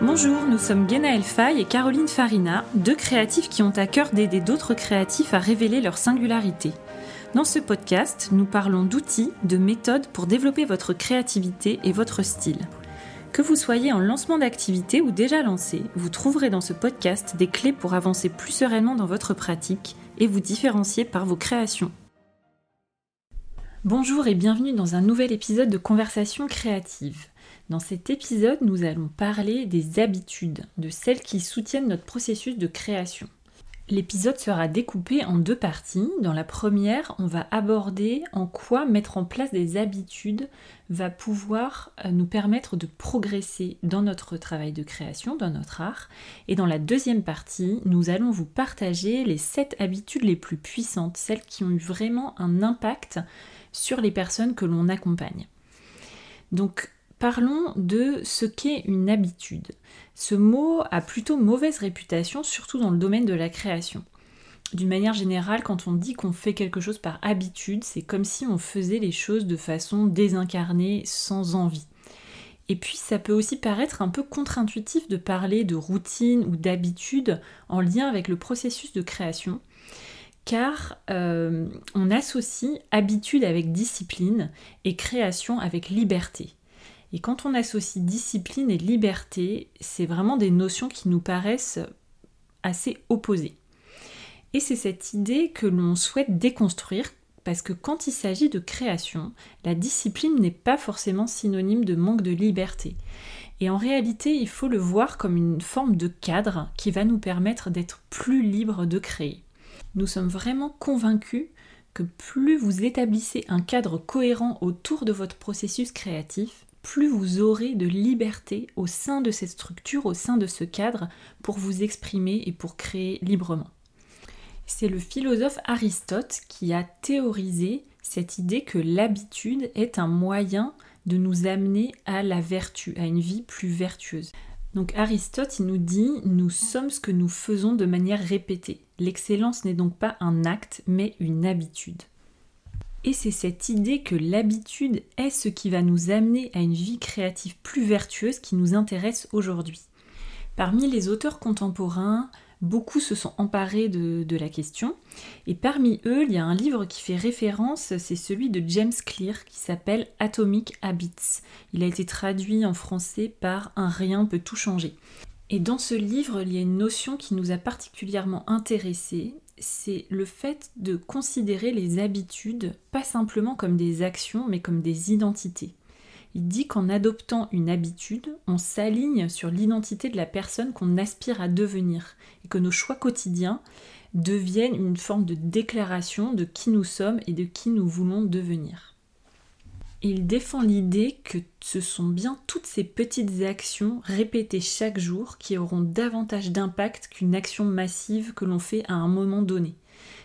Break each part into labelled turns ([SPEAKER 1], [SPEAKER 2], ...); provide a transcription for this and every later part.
[SPEAKER 1] Bonjour, nous sommes Genaël Fay et Caroline Farina, deux créatifs qui ont à cœur d'aider d'autres créatifs à révéler leur singularité. Dans ce podcast, nous parlons d'outils, de méthodes pour développer votre créativité et votre style. Que vous soyez en lancement d'activité ou déjà lancé, vous trouverez dans ce podcast des clés pour avancer plus sereinement dans votre pratique et vous différencier par vos créations. Bonjour et bienvenue dans un nouvel épisode de Conversation créative. Dans cet épisode, nous allons parler des habitudes, de celles qui soutiennent notre processus de création. L'épisode sera découpé en deux parties. Dans la première, on va aborder en quoi mettre en place des habitudes va pouvoir euh, nous permettre de progresser dans notre travail de création, dans notre art. Et dans la deuxième partie, nous allons vous partager les sept habitudes les plus puissantes, celles qui ont eu vraiment un impact sur les personnes que l'on accompagne. Donc Parlons de ce qu'est une habitude. Ce mot a plutôt mauvaise réputation, surtout dans le domaine de la création. D'une manière générale, quand on dit qu'on fait quelque chose par habitude, c'est comme si on faisait les choses de façon désincarnée, sans envie. Et puis ça peut aussi paraître un peu contre-intuitif de parler de routine ou d'habitude en lien avec le processus de création, car euh, on associe habitude avec discipline et création avec liberté. Et quand on associe discipline et liberté, c'est vraiment des notions qui nous paraissent assez opposées. Et c'est cette idée que l'on souhaite déconstruire parce que quand il s'agit de création, la discipline n'est pas forcément synonyme de manque de liberté. Et en réalité, il faut le voir comme une forme de cadre qui va nous permettre d'être plus libres de créer. Nous sommes vraiment convaincus que plus vous établissez un cadre cohérent autour de votre processus créatif, plus vous aurez de liberté au sein de cette structure, au sein de ce cadre, pour vous exprimer et pour créer librement. C'est le philosophe Aristote qui a théorisé cette idée que l'habitude est un moyen de nous amener à la vertu, à une vie plus vertueuse. Donc Aristote, nous dit, nous sommes ce que nous faisons de manière répétée. L'excellence n'est donc pas un acte, mais une habitude. Et c'est cette idée que l'habitude est ce qui va nous amener à une vie créative plus vertueuse qui nous intéresse aujourd'hui. Parmi les auteurs contemporains, beaucoup se sont emparés de, la question, et parmi eux, il y a un livre qui fait référence, c'est celui de James Clear qui s'appelle Atomic Habits. Il a été traduit en français par Un rien peut tout changer. Et dans ce livre, il y a une notion qui nous a particulièrement intéressés, c'est le fait de considérer les habitudes pas simplement comme des actions, mais comme des identités. Il dit qu'en adoptant une habitude, on s'aligne sur l'identité de la personne qu'on aspire à devenir, et que nos choix quotidiens deviennent une forme de déclaration de qui nous sommes et de qui nous voulons devenir. Il défend l'idée que ce sont bien toutes ces petites actions répétées chaque jour qui auront davantage d'impact qu'une action massive que l'on fait à un moment donné.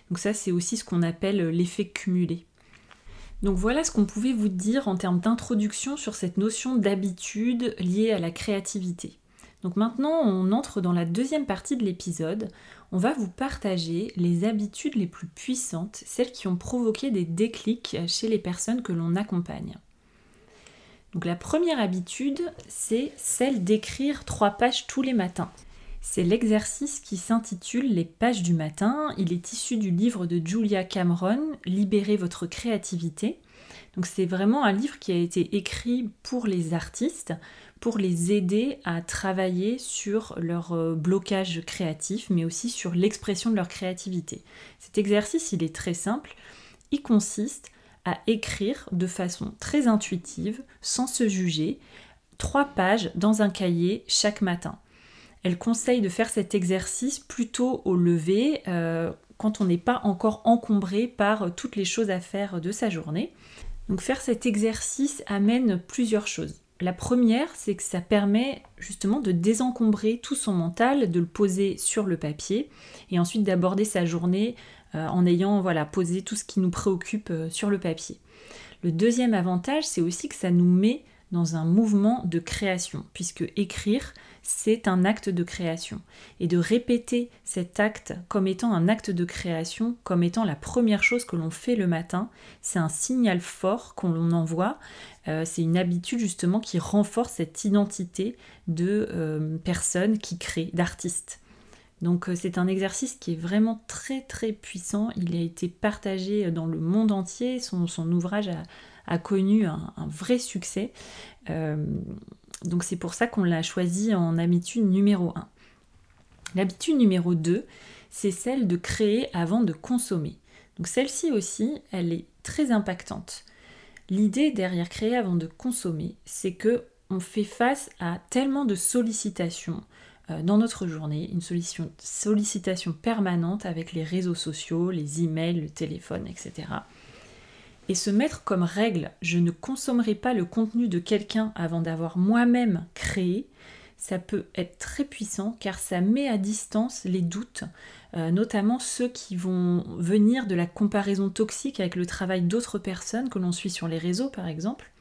[SPEAKER 1] Donc ça c'est aussi ce qu'on appelle l'effet cumulé. Donc voilà ce qu'on pouvait vous dire en termes d'introduction sur cette notion d'habitude liée à la créativité. Donc maintenant, on entre dans la deuxième partie de l'épisode. On va vous partager les habitudes les plus puissantes, celles qui ont provoqué des déclics chez les personnes que l'on accompagne. La première habitude, c'est celle d'écrire trois pages tous les matins. C'est l'exercice qui s'intitule Les pages du matin. Il est issu du livre de Julia Cameron, Libérez votre créativité. Donc c'est vraiment un livre qui a été écrit pour les artistes, pour les aider à travailler sur leur euh, blocage créatif, mais aussi sur l'expression de leur créativité. Cet exercice, il est très simple. Il consiste à écrire de façon très intuitive, sans se juger, trois pages dans un cahier chaque matin. Elle conseille de faire cet exercice plutôt au lever, euh, quand on n'est pas encore encombré par toutes les choses à faire de sa journée. Donc faire cet exercice amène plusieurs choses. La première, c'est que ça permet justement de désencombrer tout son mental, de le poser sur le papier et ensuite d'aborder sa journée euh, en ayant voilà, posé tout ce qui nous préoccupe euh, sur le papier. Le deuxième avantage, c'est aussi que ça nous met dans un mouvement de création, puisque écrire, c'est un acte de création. Et de répéter cet acte comme étant un acte de création, comme étant la première chose que l'on fait le matin, c'est un signal fort qu'on envoie. Euh, c'est une habitude justement qui renforce cette identité de euh, personne qui crée, d'artiste. Donc euh, c'est un exercice qui est vraiment très très puissant. Il a été partagé dans le monde entier. Son, ouvrage a, connu un, vrai succès. Donc c'est pour ça qu'on l'a choisi en habitude numéro 1. L'habitude numéro 2, c'est celle de créer avant de consommer. Donc celle-ci aussi, elle est très impactante. L'idée derrière créer avant de consommer, c'est que on fait face à tellement de sollicitations euh, dans notre journée, une sollicitation permanente avec les réseaux sociaux, les emails, le téléphone, etc et se mettre comme règle je ne consommerai pas le contenu de quelqu'un avant d'avoir moi-même créé, ça peut être très puissant car ça met à distance les doutes, euh, notamment ceux qui vont venir de la comparaison toxique avec le travail d'autres personnes que l'on suit sur les réseaux par exemple.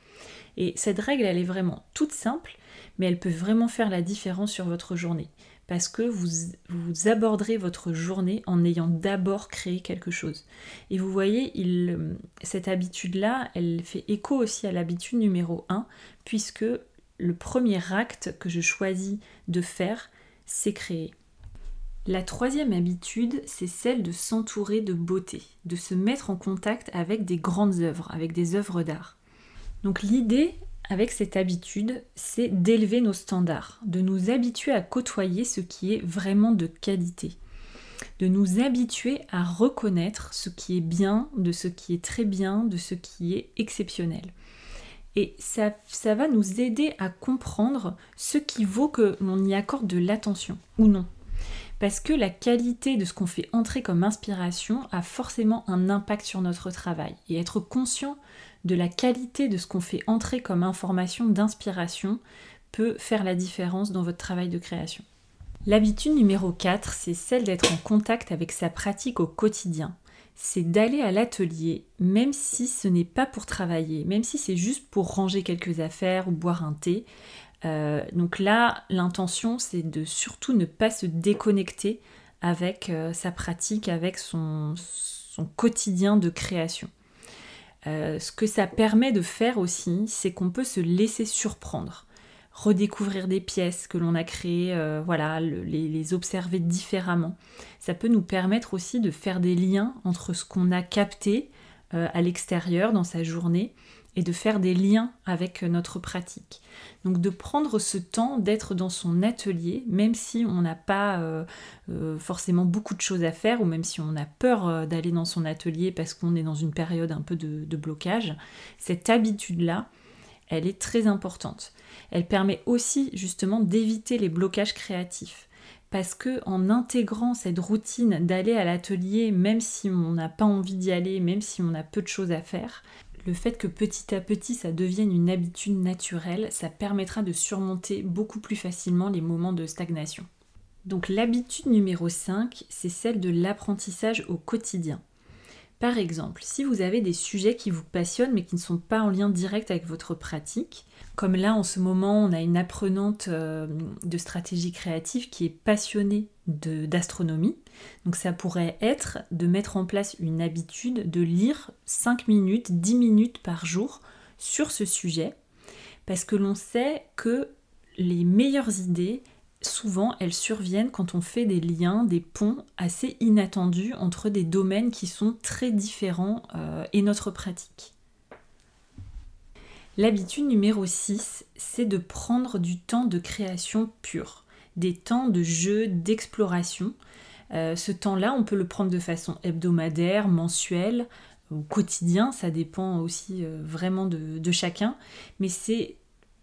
[SPEAKER 1] Et cette règle, elle est vraiment toute simple, mais elle peut vraiment faire la différence sur votre journée parce que vous, aborderez votre journée en ayant d'abord créé quelque chose. Et vous voyez, cette habitude-là, elle fait écho aussi à l'habitude numéro 1, puisque le premier acte que je choisis de faire, c'est créer. La troisième habitude, c'est celle de s'entourer de beauté, de se mettre en contact avec des grandes œuvres, avec des œuvres d'art. Donc l'idée, avec cette habitude, c'est d'élever nos standards, de nous habituer à côtoyer ce qui est vraiment de qualité, de nous habituer à reconnaître ce qui est bien, de ce qui est très bien, de ce qui est exceptionnel. Et ça, ça va nous aider à comprendre ce qui vaut que l'on y accorde de l'attention ou non. Parce que la qualité de ce qu'on fait entrer comme inspiration a forcément un impact sur notre travail. Et être conscient de la qualité de ce qu'on fait entrer comme information d'inspiration peut faire la différence dans votre travail de création. L'habitude numéro 4, c'est celle d'être en contact avec sa pratique au quotidien. C'est d'aller à l'atelier, même si ce n'est pas pour travailler, même si c'est juste pour ranger quelques affaires ou boire un thé. Euh, donc là, l'intention, c'est de surtout ne pas se déconnecter avec euh, sa pratique, avec son quotidien de création. Euh, ce que ça permet de faire aussi, c'est qu'on peut se laisser surprendre, redécouvrir des pièces que l'on a créées, voilà, les, observer différemment. Ça peut nous permettre aussi de faire des liens entre ce qu'on a capté à l'extérieur dans sa journée et de faire des liens avec notre pratique. Donc de prendre ce temps d'être dans son atelier, même si on n'a pas euh, euh, forcément beaucoup de choses à faire, ou même si on a peur euh, d'aller dans son atelier parce qu'on est dans une période un peu de, de blocage, cette habitude-là, elle est très importante. Elle permet aussi justement d'éviter les blocages créatifs parce que en intégrant cette routine d'aller à l'atelier, même si on n'a pas envie d'y aller, même si on a peu de choses à faire, le fait que petit à petit ça devienne une habitude naturelle, ça permettra de surmonter beaucoup plus facilement les moments de stagnation. Donc l'habitude numéro 5, c'est celle de l'apprentissage au quotidien. Par exemple, si vous avez des sujets qui vous passionnent mais qui ne sont pas en lien direct avec votre pratique, comme là en ce moment on a une apprenante euh, de stratégie créative qui est passionnée d'astronomie, donc ça pourrait être de mettre en place une habitude de lire 5 minutes, 10 minutes par jour sur ce sujet, parce que l'on sait que les meilleures idées, souvent elles surviennent quand on fait des liens, des ponts assez inattendus entre des domaines qui sont très différents euh, et notre pratique. L'habitude numéro 6, c'est de prendre du temps de création pure, des temps de jeu, d'exploration. Euh, ce temps-là, on peut le prendre de façon hebdomadaire, mensuelle, ou quotidien, ça dépend aussi euh, vraiment de chacun, mais c'est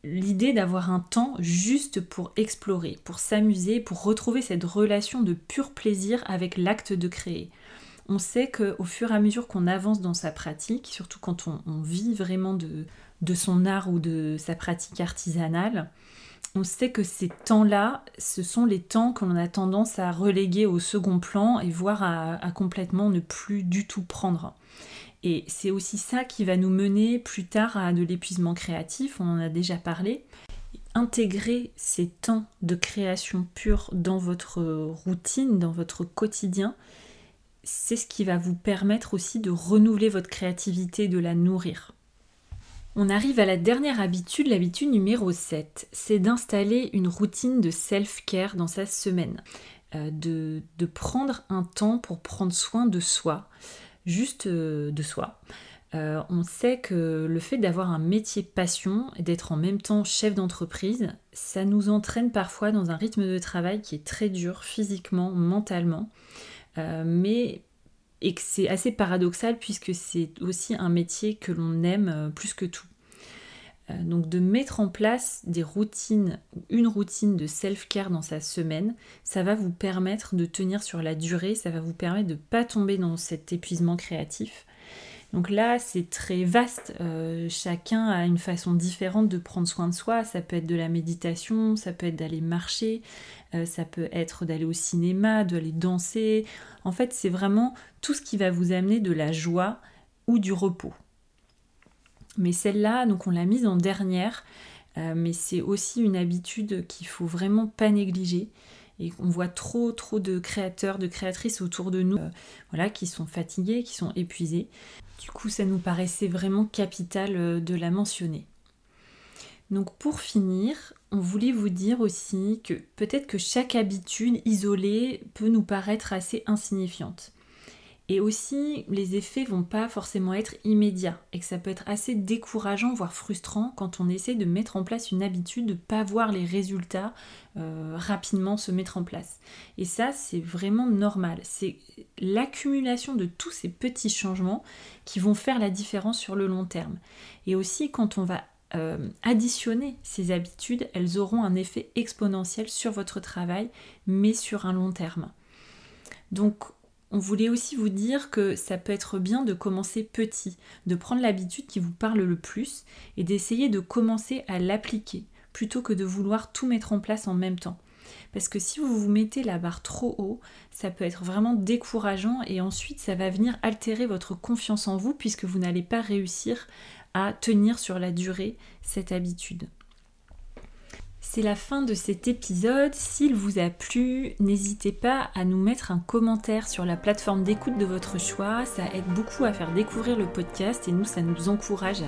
[SPEAKER 1] l'idée d'avoir un temps juste pour explorer, pour s'amuser, pour retrouver cette relation de pur plaisir avec l'acte de créer. On sait qu'au fur et à mesure qu'on avance dans sa pratique, surtout quand on, vit vraiment de, son art ou de sa pratique artisanale, on sait que ces temps-là, ce sont les temps qu'on a tendance à reléguer au second plan et voire à complètement ne plus du tout prendre. Et c'est aussi ça qui va nous mener plus tard à de l'épuisement créatif, on en a déjà parlé. Intégrer ces temps de création pure dans votre routine, dans votre quotidien, c'est ce qui va vous permettre aussi de renouveler votre créativité, de la nourrir. On arrive à la dernière habitude, l'habitude numéro 7, c'est d'installer une routine de self-care dans sa semaine, euh, de, prendre un temps pour prendre soin de soi, juste euh, de soi. Euh, on sait que le fait d'avoir un métier passion et d'être en même temps chef d'entreprise, ça nous entraîne parfois dans un rythme de travail qui est très dur physiquement, mentalement, mais et que c'est assez paradoxal puisque c'est aussi un métier que l'on aime euh, plus que tout. Euh, donc de mettre en place des routines, une routine de self-care dans sa semaine, ça va vous permettre de tenir sur la durée, ça va vous permettre de ne pas tomber dans cet épuisement créatif. Donc là, c'est très vaste. Euh, chacun a une façon différente de prendre soin de soi. Ça peut être de la méditation, ça peut être d'aller marcher, ça peut être d'aller au cinéma, d'aller danser. En fait, c'est vraiment tout ce qui va vous amener de la joie ou du repos. Mais celle-là, donc on l'a mise en dernière, euh, mais c'est aussi une habitude qu'il faut vraiment pas négliger. Et on voit trop trop de créateurs, de créatrices autour de nous, euh, voilà, qui sont fatigués, qui sont épuisés. Du coup, ça nous paraissait vraiment capital euh, de la mentionner. Donc pour finir, on voulait vous dire aussi que peut-être que chaque habitude isolée peut nous paraître assez insignifiante. Et aussi, les effets vont pas forcément être immédiats et que ça peut être assez décourageant, voire frustrant quand on essaie de mettre en place une habitude, de pas voir les résultats euh, rapidement se mettre en place. Et ça, c'est vraiment normal. C'est l'accumulation de tous ces petits changements qui vont faire la différence sur le long terme. Et aussi, quand on va euh, additionner ces habitudes, elles auront un effet exponentiel sur votre travail, mais sur un long terme. Donc, on voulait aussi vous dire que ça peut être bien de commencer petit, de prendre l'habitude qui vous parle le plus et d'essayer de commencer à l'appliquer plutôt que de vouloir tout mettre en place en même temps. Parce que si vous vous mettez la barre trop haut, ça peut être vraiment décourageant et ensuite ça va venir altérer votre confiance en vous puisque vous n'allez pas réussir à tenir sur la durée cette habitude. C'est la fin de cet épisode. S'il vous a plu, n'hésitez pas à nous mettre un commentaire sur la plateforme d'écoute de votre choix. Ça aide beaucoup à faire découvrir le podcast et nous, ça nous encourage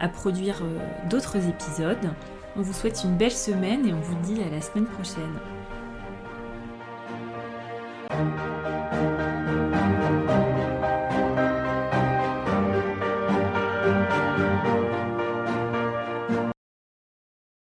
[SPEAKER 1] à, produire euh, d'autres épisodes. On vous souhaite une belle semaine et on vous dit à la semaine prochaine.